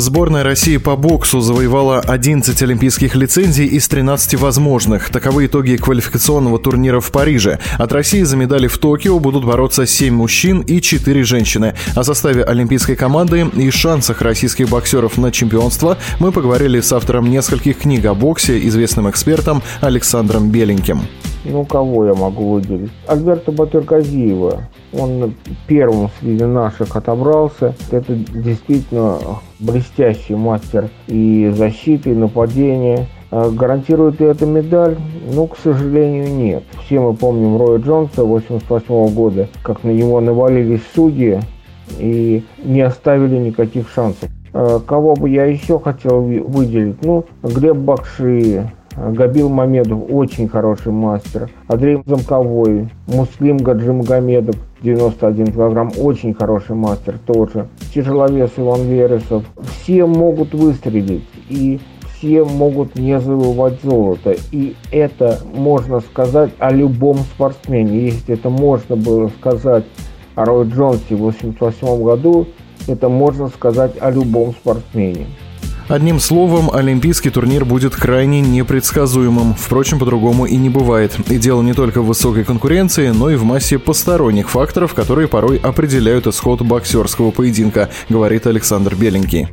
Сборная России по боксу завоевала 11 олимпийских лицензий из 13 возможных. Таковы итоги квалификационного турнира в Париже. От России за медали в Токио будут бороться 7 мужчин и 4 женщины. О составе олимпийской команды и шансах российских боксеров на чемпионство мы поговорили с автором нескольких книг о боксе, известным экспертом Александром Беленьким. Ну, кого я могу выделить? Альберта Батырказиева. Он первым среди наших отобрался. Это действительно блестящий мастер и защиты, и нападения. А гарантирует ли это медаль? Ну, к сожалению, нет. Все мы помним Роя Джонса 88 года, как на него навалились судьи и не оставили никаких шансов. А кого бы я еще хотел выделить? Ну, Глеб Бакши, Габил Мамедов очень хороший мастер. Андрей Замковой, Муслим Гаджимагомедов, 91 килограмм, очень хороший мастер тоже. Тяжеловес Иван Вересов. Все могут выстрелить и все могут не завоевать золото. И это можно сказать о любом спортсмене. Если это можно было сказать о Рой Джонсе в 1988 году, это можно сказать о любом спортсмене. Одним словом, олимпийский турнир будет крайне непредсказуемым. Впрочем, по-другому и не бывает. И дело не только в высокой конкуренции, но и в массе посторонних факторов, которые порой определяют исход боксерского поединка, говорит Александр Беленький.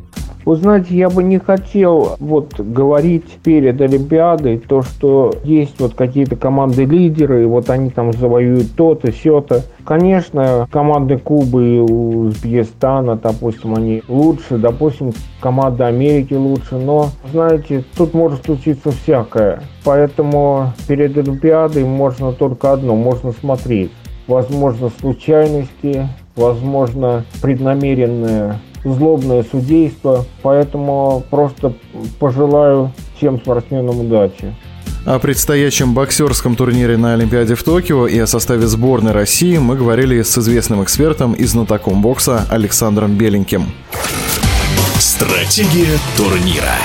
Вы знаете, я бы не хотел вот говорить перед Олимпиадой то, что есть вот какие-то команды-лидеры, вот они там завоюют то-то, все-то. Конечно, команды Кубы и Узбекистана, допустим, они лучше, допустим, команда Америки лучше, но, знаете, тут может случиться всякое. Поэтому перед Олимпиадой можно только одно, можно смотреть. Возможно, случайности, возможно, преднамеренное злобное судейство. Поэтому просто пожелаю всем спортсменам удачи. О предстоящем боксерском турнире на Олимпиаде в Токио и о составе сборной России мы говорили с известным экспертом и знатоком бокса Александром Беленьким. Стратегия турнира.